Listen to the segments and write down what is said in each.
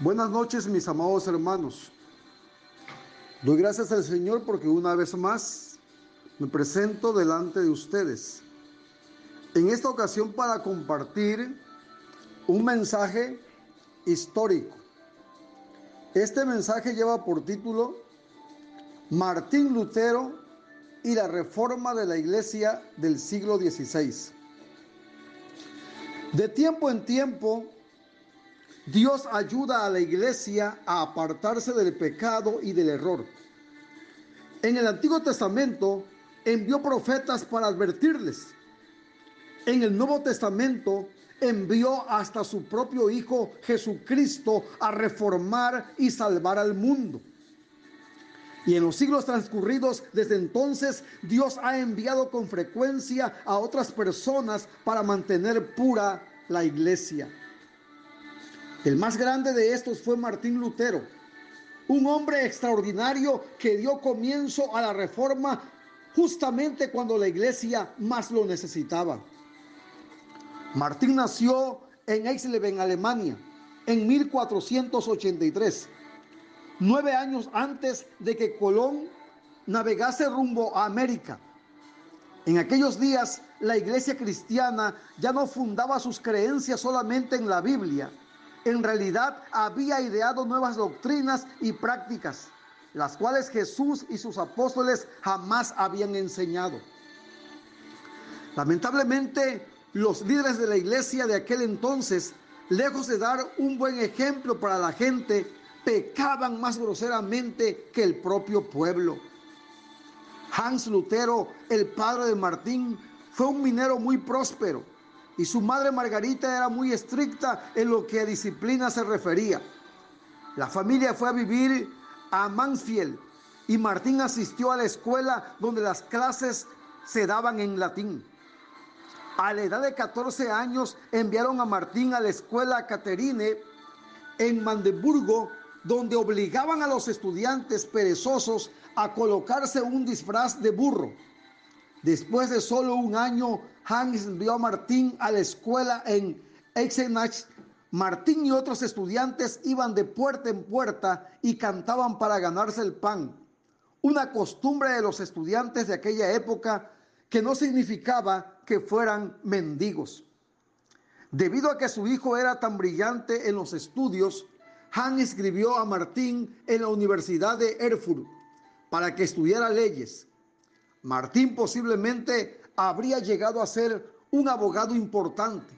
Buenas noches mis amados hermanos. Doy gracias al Señor porque una vez más me presento delante de ustedes. En esta ocasión para compartir un mensaje histórico. Este mensaje lleva por título Martín Lutero y la reforma de la iglesia del siglo XVI. De tiempo en tiempo, Dios ayuda a la iglesia a apartarse del pecado y del error. En el Antiguo Testamento envió profetas para advertirles. En el Nuevo Testamento envió hasta su propio Hijo Jesucristo a reformar y salvar al mundo. Y en los siglos transcurridos desde entonces, Dios ha enviado con frecuencia a otras personas para mantener pura la iglesia. El más grande de estos fue Martín Lutero, un hombre extraordinario que dio comienzo a la reforma justamente cuando la iglesia más lo necesitaba. Martín nació en Eisleben, Alemania, en 1483, nueve años antes de que Colón navegase rumbo a América. En aquellos días la iglesia cristiana ya no fundaba sus creencias solamente en la Biblia, en realidad había ideado nuevas doctrinas y prácticas, las cuales Jesús y sus apóstoles jamás habían enseñado. Lamentablemente, los líderes de la iglesia de aquel entonces, lejos de dar un buen ejemplo para la gente, pecaban más groseramente que el propio pueblo. Hans Lutero, el padre de Martín, fue un minero muy próspero y su madre Margarita era muy estricta en lo que a disciplina se refería. La familia fue a vivir a Mansfield y Martín asistió a la escuela donde las clases se daban en latín. A la edad de 14 años enviaron a Martín a la escuela Caterine en Mandeburgo, donde obligaban a los estudiantes perezosos a colocarse un disfraz de burro. Después de solo un año, Hans envió a Martín a la escuela en Eisenach. Martín y otros estudiantes iban de puerta en puerta y cantaban para ganarse el pan. Una costumbre de los estudiantes de aquella época que no significaba que fueran mendigos. Debido a que su hijo era tan brillante en los estudios, Hans escribió a Martín en la Universidad de Erfurt para que estudiara leyes. Martín posiblemente habría llegado a ser un abogado importante,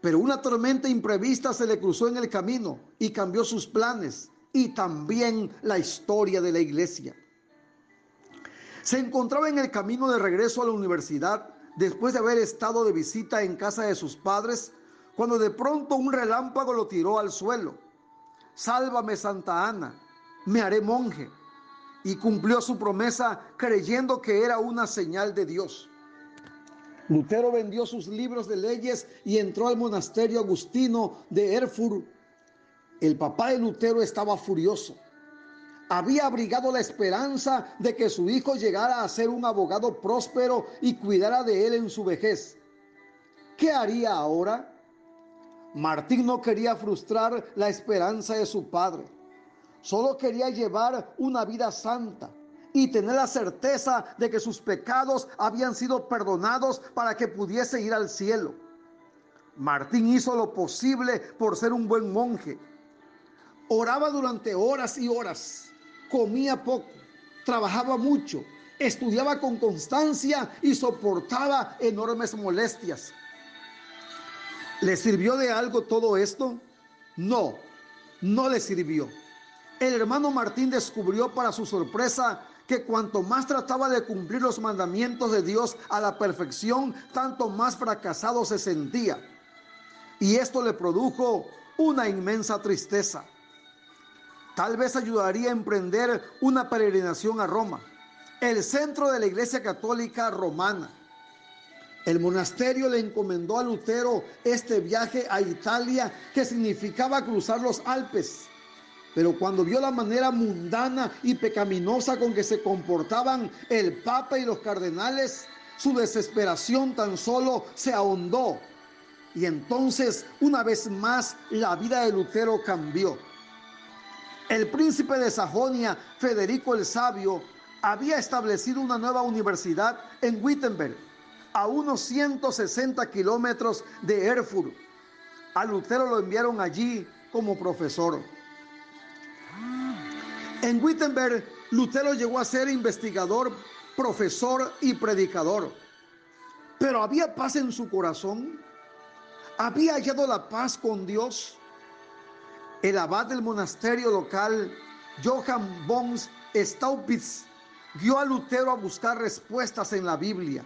pero una tormenta imprevista se le cruzó en el camino y cambió sus planes y también la historia de la iglesia. Se encontraba en el camino de regreso a la universidad después de haber estado de visita en casa de sus padres, cuando de pronto un relámpago lo tiró al suelo. Sálvame Santa Ana, me haré monje y cumplió su promesa creyendo que era una señal de Dios. Lutero vendió sus libros de leyes y entró al monasterio agustino de Erfurt. El papá de Lutero estaba furioso. Había abrigado la esperanza de que su hijo llegara a ser un abogado próspero y cuidara de él en su vejez. ¿Qué haría ahora? Martín no quería frustrar la esperanza de su padre. Solo quería llevar una vida santa y tener la certeza de que sus pecados habían sido perdonados para que pudiese ir al cielo. Martín hizo lo posible por ser un buen monje. Oraba durante horas y horas, comía poco, trabajaba mucho, estudiaba con constancia y soportaba enormes molestias. ¿Le sirvió de algo todo esto? No, no le sirvió. El hermano Martín descubrió para su sorpresa que cuanto más trataba de cumplir los mandamientos de Dios a la perfección, tanto más fracasado se sentía. Y esto le produjo una inmensa tristeza. Tal vez ayudaría a emprender una peregrinación a Roma, el centro de la Iglesia Católica Romana. El monasterio le encomendó a Lutero este viaje a Italia que significaba cruzar los Alpes pero cuando vio la manera mundana y pecaminosa con que se comportaban el Papa y los cardenales, su desesperación tan solo se ahondó. Y entonces, una vez más, la vida de Lutero cambió. El príncipe de Sajonia, Federico el Sabio, había establecido una nueva universidad en Wittenberg, a unos 160 kilómetros de Erfurt. A Lutero lo enviaron allí como profesor. En Wittenberg, Lutero llegó a ser investigador, profesor y predicador. Pero había paz en su corazón. Había hallado la paz con Dios. El abad del monasterio local, Johann Bons Staupitz, guió a Lutero a buscar respuestas en la Biblia.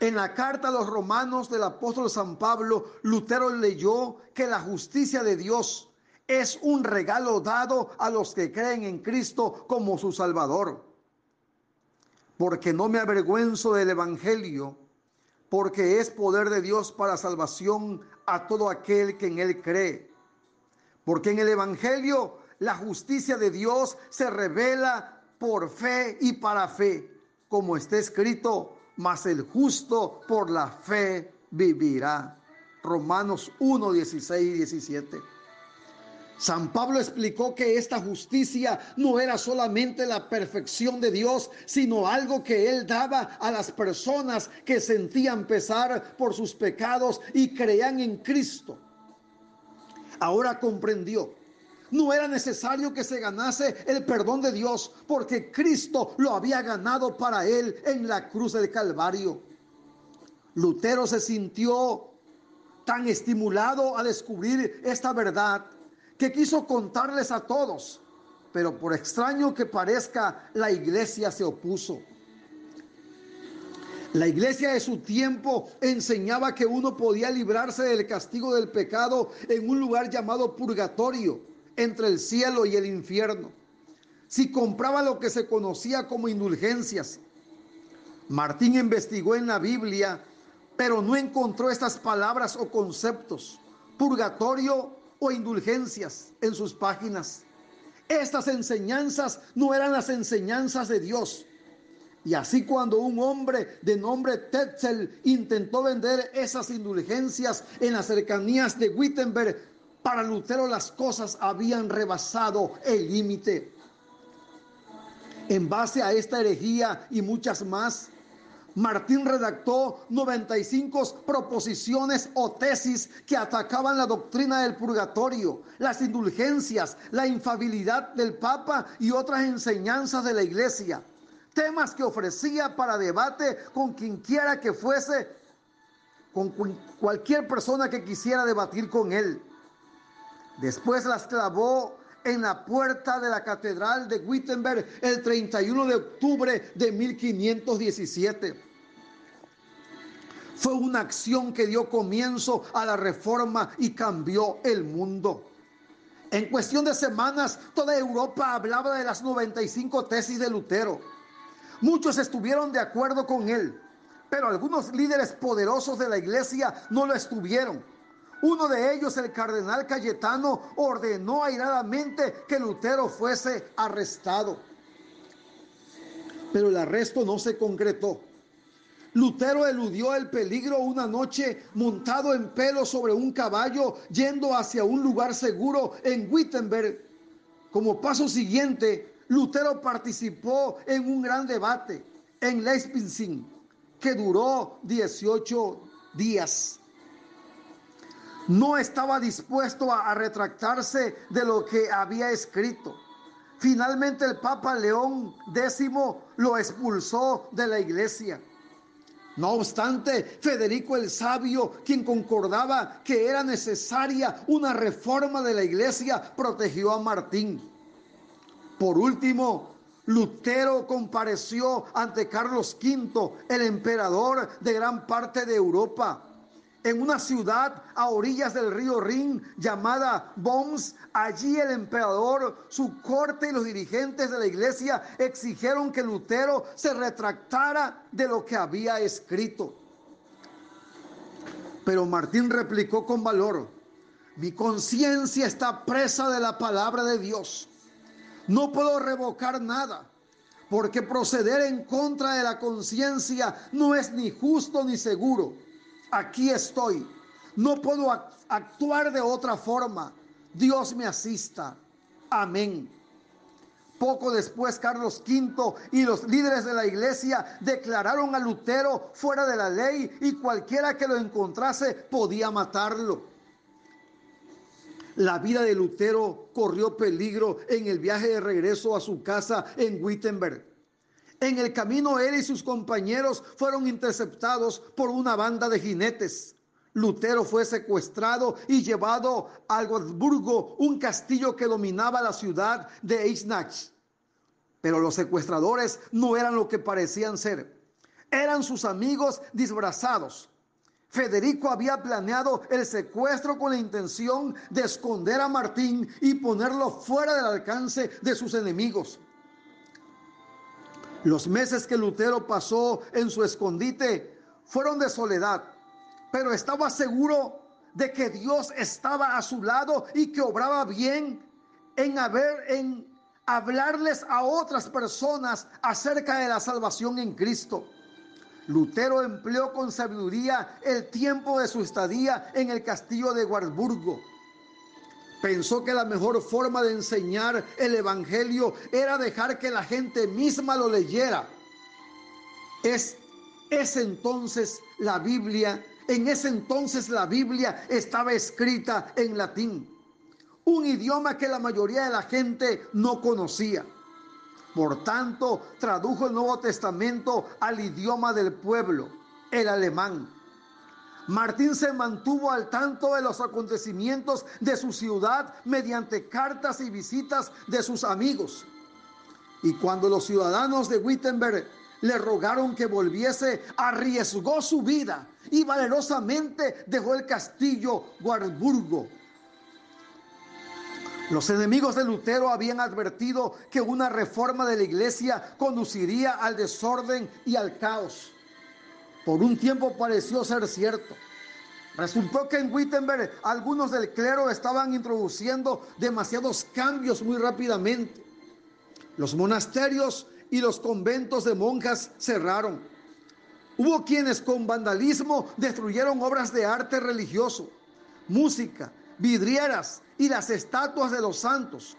En la carta a los romanos del apóstol San Pablo, Lutero leyó que la justicia de Dios es un regalo dado a los que creen en Cristo como su Salvador. Porque no me avergüenzo del Evangelio, porque es poder de Dios para salvación a todo aquel que en él cree. Porque en el Evangelio la justicia de Dios se revela por fe y para fe, como está escrito, mas el justo por la fe vivirá. Romanos 1, 16 y 17. San Pablo explicó que esta justicia no era solamente la perfección de Dios, sino algo que Él daba a las personas que sentían pesar por sus pecados y creían en Cristo. Ahora comprendió. No era necesario que se ganase el perdón de Dios, porque Cristo lo había ganado para él en la cruz del Calvario. Lutero se sintió tan estimulado a descubrir esta verdad que quiso contarles a todos, pero por extraño que parezca, la iglesia se opuso. La iglesia de su tiempo enseñaba que uno podía librarse del castigo del pecado en un lugar llamado purgatorio, entre el cielo y el infierno, si compraba lo que se conocía como indulgencias. Martín investigó en la Biblia, pero no encontró estas palabras o conceptos, purgatorio o indulgencias en sus páginas. Estas enseñanzas no eran las enseñanzas de Dios. Y así cuando un hombre de nombre Tetzel intentó vender esas indulgencias en las cercanías de Wittenberg, para Lutero las cosas habían rebasado el límite. En base a esta herejía y muchas más, Martín redactó 95 proposiciones o tesis que atacaban la doctrina del purgatorio, las indulgencias, la infabilidad del Papa y otras enseñanzas de la iglesia. Temas que ofrecía para debate con quien quiera que fuese, con cualquier persona que quisiera debatir con él. Después las clavó en la puerta de la catedral de Wittenberg el 31 de octubre de 1517. Fue una acción que dio comienzo a la reforma y cambió el mundo. En cuestión de semanas, toda Europa hablaba de las 95 tesis de Lutero. Muchos estuvieron de acuerdo con él, pero algunos líderes poderosos de la iglesia no lo estuvieron. Uno de ellos, el cardenal Cayetano, ordenó airadamente que Lutero fuese arrestado. Pero el arresto no se concretó. Lutero eludió el peligro una noche montado en pelo sobre un caballo yendo hacia un lugar seguro en Wittenberg. Como paso siguiente, Lutero participó en un gran debate en Leipzig que duró 18 días no estaba dispuesto a, retractarse de lo que había escrito. Finalmente el Papa León X lo expulsó de la iglesia. No obstante, Federico el Sabio, quien concordaba que era necesaria una reforma de la iglesia, protegió a Martín. Por último, Lutero compareció ante Carlos V, el emperador de gran parte de Europa en una ciudad a orillas del río Rin llamada Boms. Allí el emperador, su corte y los dirigentes de la iglesia exigieron que Lutero se retractara de lo que había escrito. Pero Martín replicó con valor, mi conciencia está presa de la palabra de Dios. No puedo revocar nada, porque proceder en contra de la conciencia no es ni justo ni seguro aquí estoy. No puedo actuar de otra forma. Dios me asista. Amén. Poco después, Carlos V y los líderes de la iglesia declararon a Lutero fuera de la ley y cualquiera que lo encontrase podía matarlo. La vida de Lutero corrió peligro en el viaje de regreso a su casa en Wittenberg. En el camino él y sus compañeros fueron interceptados por una banda de jinetes. Lutero fue secuestrado y llevado a Goldburgo, un castillo que dominaba la ciudad de Eisenach. Pero los secuestradores no eran lo que parecían ser. Eran sus amigos disfrazados. Federico había planeado el secuestro con la intención de esconder a Martín y ponerlo fuera del alcance de sus enemigos. Los meses que Lutero pasó en su escondite fueron de soledad pero estaba seguro de que Dios estaba a su lado y que obraba bien en haber en hablarles a otras personas acerca de la salvación en Cristo. Lutero empleó con sabiduría el tiempo de su estadía en el castillo de Warburgo. Pensó que la mejor forma de enseñar el Evangelio era dejar que la gente misma lo leyera. Es, es entonces la Biblia en ese entonces la Biblia estaba escrita en latín, un idioma que la mayoría de la gente no conocía. Por tanto, tradujo el Nuevo Testamento al idioma del pueblo, el alemán. Martín se mantuvo al tanto de los acontecimientos de su ciudad mediante cartas y visitas de sus amigos. Y cuando los ciudadanos de Wittenberg le rogaron que volviese, arriesgó su vida y valerosamente dejó el castillo Warburgo. Los enemigos de Lutero habían advertido que una reforma de la iglesia conduciría al desorden y al caos. Por un tiempo pareció ser cierto. Resultó que en Wittenberg algunos del clero estaban introduciendo demasiados cambios muy rápidamente. Los monasterios y los conventos de monjas cerraron. Hubo quienes con vandalismo destruyeron obras de arte religioso, música, vidrieras y las estatuas de los santos.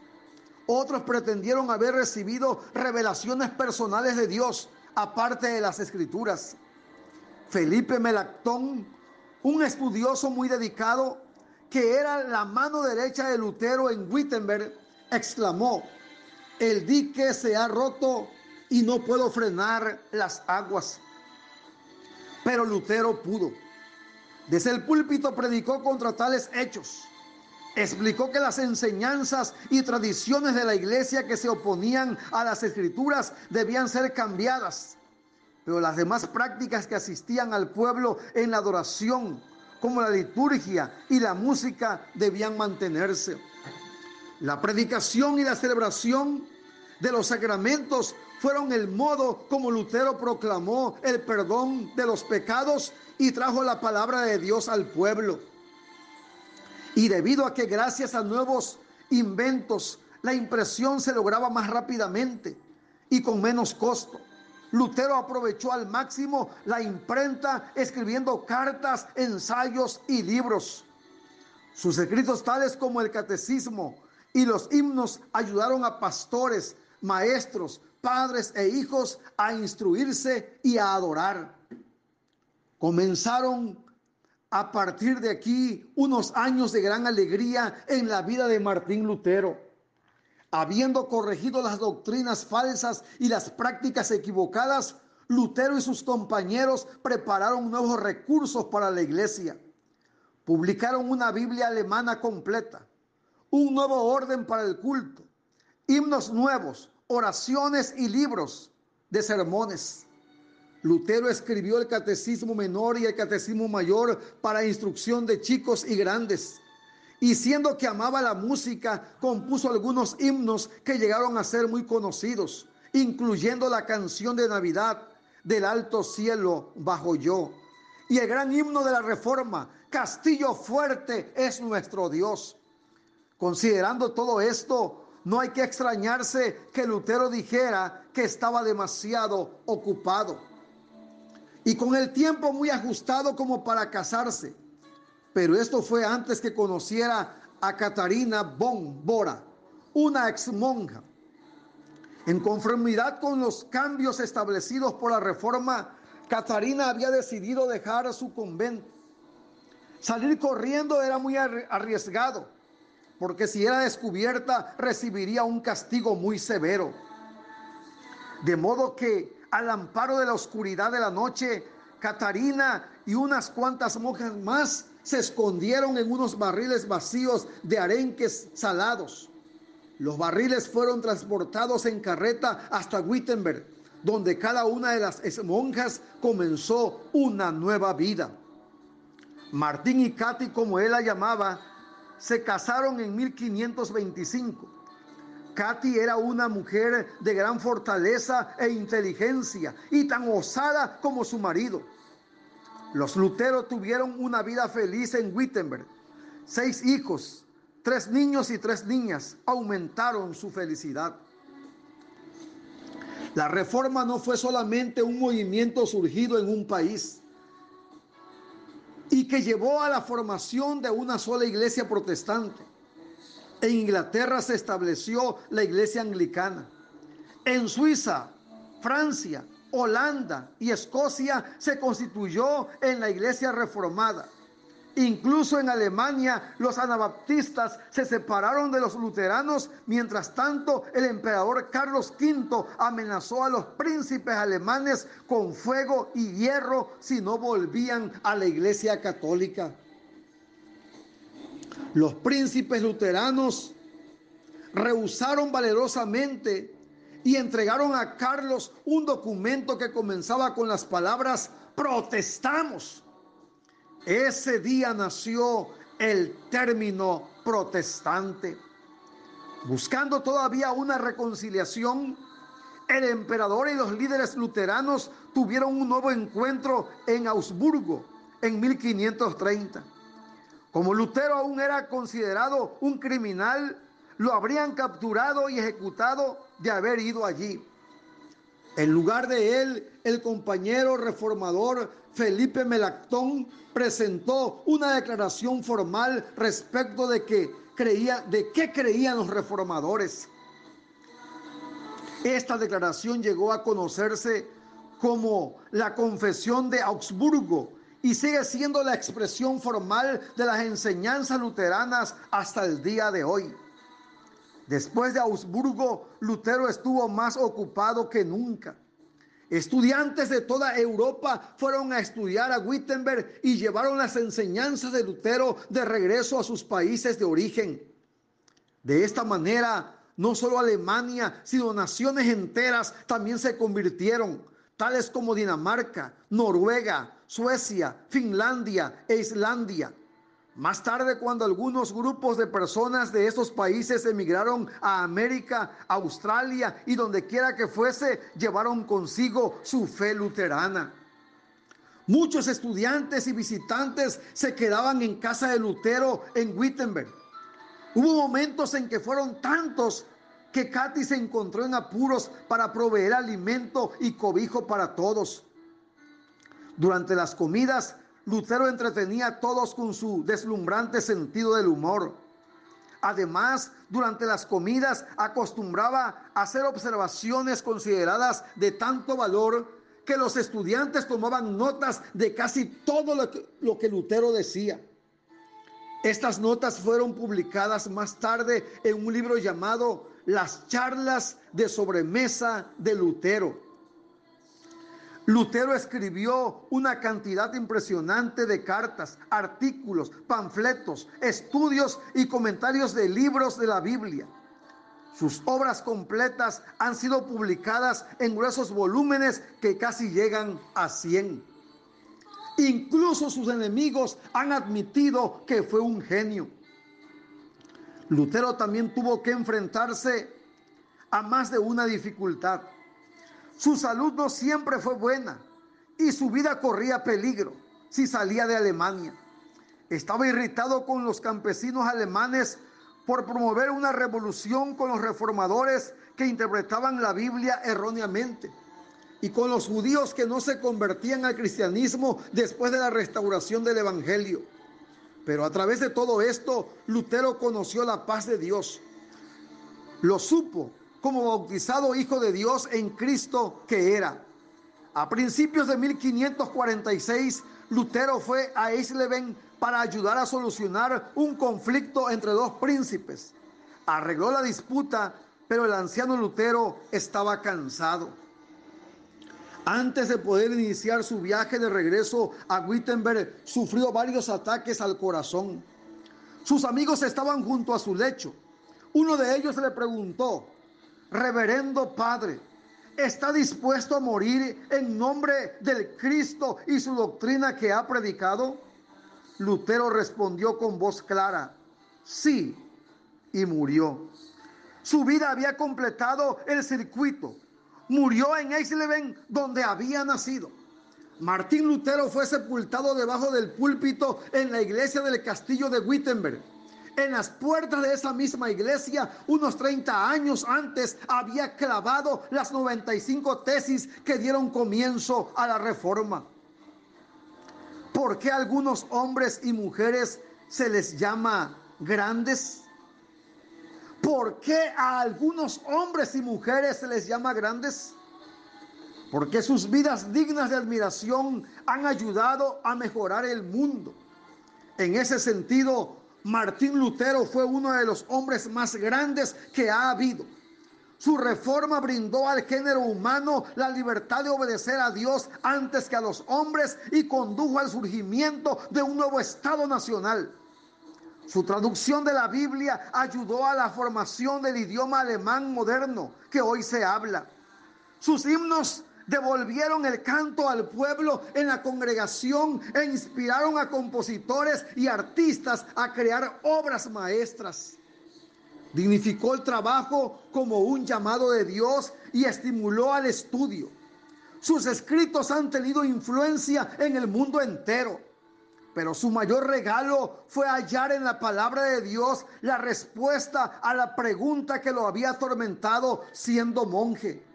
Otros pretendieron haber recibido revelaciones personales de Dios, aparte de las escrituras. Felipe Melactón, un estudioso muy dedicado, que era la mano derecha de Lutero en Wittenberg, exclamó, el dique se ha roto y no puedo frenar las aguas. Pero Lutero pudo. Desde el púlpito predicó contra tales hechos. Explicó que las enseñanzas y tradiciones de la iglesia que se oponían a las escrituras debían ser cambiadas. Pero las demás prácticas que asistían al pueblo en la adoración, como la liturgia y la música, debían mantenerse. La predicación y la celebración de los sacramentos fueron el modo como Lutero proclamó el perdón de los pecados y trajo la palabra de Dios al pueblo. Y debido a que gracias a nuevos inventos la impresión se lograba más rápidamente y con menos costo, Lutero aprovechó al máximo la imprenta escribiendo cartas, ensayos y libros. Sus escritos tales como el catecismo y los himnos ayudaron a pastores, maestros, padres e hijos a instruirse y a adorar. Comenzaron a partir de aquí unos años de gran alegría en la vida de Martín Lutero. Habiendo corregido las doctrinas falsas y las prácticas equivocadas, Lutero y sus compañeros prepararon nuevos recursos para la iglesia. Publicaron una Biblia alemana completa, un nuevo orden para el culto, himnos nuevos, oraciones y libros de sermones. Lutero escribió el catecismo menor y el catecismo mayor para instrucción de chicos y grandes. Y siendo que amaba la música, compuso algunos himnos que llegaron a ser muy conocidos, incluyendo la canción de Navidad del alto cielo bajo yo. Y el gran himno de la Reforma, Castillo fuerte es nuestro Dios. Considerando todo esto, no hay que extrañarse que Lutero dijera que estaba demasiado ocupado y con el tiempo muy ajustado como para casarse. Pero esto fue antes que conociera a Catarina von Bora, una ex monja. En conformidad con los cambios establecidos por la reforma, Catarina había decidido dejar su convento. Salir corriendo era muy arriesgado, porque si era descubierta recibiría un castigo muy severo. De modo que al amparo de la oscuridad de la noche, Catarina y unas cuantas monjas más se escondieron en unos barriles vacíos de arenques salados. Los barriles fueron transportados en carreta hasta Wittenberg, donde cada una de las monjas comenzó una nueva vida. Martín y Katy, como él la llamaba, se casaron en 1525. Katy era una mujer de gran fortaleza e inteligencia y tan osada como su marido. Los Luteros tuvieron una vida feliz en Wittenberg. Seis hijos, tres niños y tres niñas aumentaron su felicidad. La reforma no fue solamente un movimiento surgido en un país y que llevó a la formación de una sola iglesia protestante. En Inglaterra se estableció la iglesia anglicana. En Suiza, Francia, Holanda y Escocia se constituyó en la iglesia reformada. Incluso en Alemania los anabaptistas se separaron de los luteranos, mientras tanto el emperador Carlos V amenazó a los príncipes alemanes con fuego y hierro si no volvían a la iglesia católica. Los príncipes luteranos rehusaron valerosamente y entregaron a Carlos un documento que comenzaba con las palabras protestamos. Ese día nació el término protestante. Buscando todavía una reconciliación, el emperador y los líderes luteranos tuvieron un nuevo encuentro en Augsburgo en 1530. Como Lutero aún era considerado un criminal, lo habrían capturado y ejecutado de haber ido allí. En lugar de él, el compañero reformador Felipe Melactón presentó una declaración formal respecto de que creía, de qué creían los reformadores. Esta declaración llegó a conocerse como la Confesión de Augsburgo y sigue siendo la expresión formal de las enseñanzas luteranas hasta el día de hoy. Después de Augsburgo, Lutero estuvo más ocupado que nunca. Estudiantes de toda Europa fueron a estudiar a Wittenberg y llevaron las enseñanzas de Lutero de regreso a sus países de origen. De esta manera, no solo Alemania, sino naciones enteras también se convirtieron, tales como Dinamarca, Noruega, Suecia, Finlandia e Islandia. Más tarde, cuando algunos grupos de personas de estos países emigraron a América, Australia y donde quiera que fuese, llevaron consigo su fe luterana. Muchos estudiantes y visitantes se quedaban en casa de Lutero en Wittenberg. Hubo momentos en que fueron tantos que Katy se encontró en apuros para proveer alimento y cobijo para todos. Durante las comidas, Lutero entretenía a todos con su deslumbrante sentido del humor. Además, durante las comidas acostumbraba a hacer observaciones consideradas de tanto valor que los estudiantes tomaban notas de casi todo lo que, lo que Lutero decía. Estas notas fueron publicadas más tarde en un libro llamado Las charlas de sobremesa de Lutero. Lutero escribió una cantidad impresionante de cartas, artículos, panfletos, estudios y comentarios de libros de la Biblia. Sus obras completas han sido publicadas en gruesos volúmenes que casi llegan a 100. Incluso sus enemigos han admitido que fue un genio. Lutero también tuvo que enfrentarse a más de una dificultad. Su salud no siempre fue buena y su vida corría peligro si salía de Alemania. Estaba irritado con los campesinos alemanes por promover una revolución con los reformadores que interpretaban la Biblia erróneamente y con los judíos que no se convertían al cristianismo después de la restauración del Evangelio. Pero a través de todo esto, Lutero conoció la paz de Dios Lo supo como bautizado hijo de Dios en Cristo que era. A principios de 1546, Lutero fue a Eisleben para ayudar a solucionar un conflicto entre dos príncipes. Arregló la disputa, pero el anciano Lutero estaba cansado. Antes de poder iniciar su viaje de regreso a Wittenberg, sufrió varios ataques al corazón. Sus amigos estaban junto a su lecho. Uno de ellos le preguntó, Reverendo Padre, ¿está dispuesto a morir en nombre del Cristo y su doctrina que ha predicado? Lutero respondió con voz clara, sí, y murió. Su vida había completado el circuito. Murió en Eisleben, donde había nacido. Martín Lutero fue sepultado debajo del púlpito en la iglesia del castillo de Wittenberg. En las puertas de esa misma iglesia, unos 30 años antes, había clavado las 95 tesis que dieron comienzo a la reforma. ¿Por qué algunos hombres y mujeres se les llama grandes? ¿Por qué a algunos hombres y mujeres se les llama grandes? Porque sus vidas dignas de admiración han ayudado a mejorar el mundo. En ese sentido, Martín Lutero fue uno de los hombres más grandes que ha habido. Su reforma brindó al género humano la libertad de obedecer a Dios antes que a los hombres y condujo al surgimiento de un nuevo Estado nacional. Su traducción de la Biblia ayudó a la formación del idioma alemán moderno que hoy se habla. Sus himnos devolvieron el canto al pueblo en la congregación e inspiraron a compositores y artistas a crear obras maestras. Dignificó el trabajo como un llamado de Dios y estimuló al estudio. Sus escritos han tenido influencia en el mundo entero. Pero su mayor regalo fue hallar en la palabra de Dios la respuesta a la pregunta que lo había atormentado siendo monje.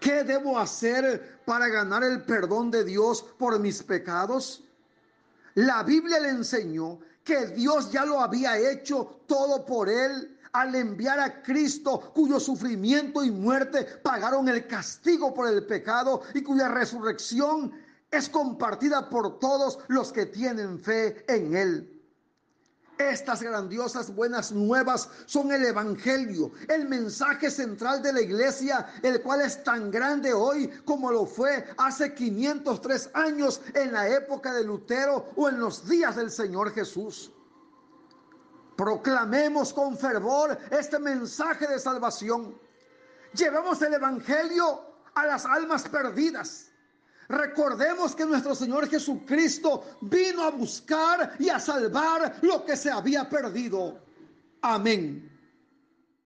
¿Qué debo hacer para ganar el perdón de Dios por mis pecados? La Biblia le enseñó que Dios ya lo había hecho todo por él al enviar a Cristo cuyo sufrimiento y muerte pagaron el castigo por el pecado y cuya resurrección es compartida por todos los que tienen fe en él. Estas grandiosas buenas nuevas son el Evangelio, el mensaje central de la iglesia, el cual es tan grande hoy como lo fue hace 503 años en la época de Lutero o en los días del Señor Jesús. Proclamemos con fervor este mensaje de salvación. Llevemos el Evangelio a las almas perdidas Recordemos que nuestro Señor Jesucristo vino a buscar y a salvar lo que se había perdido. Amén.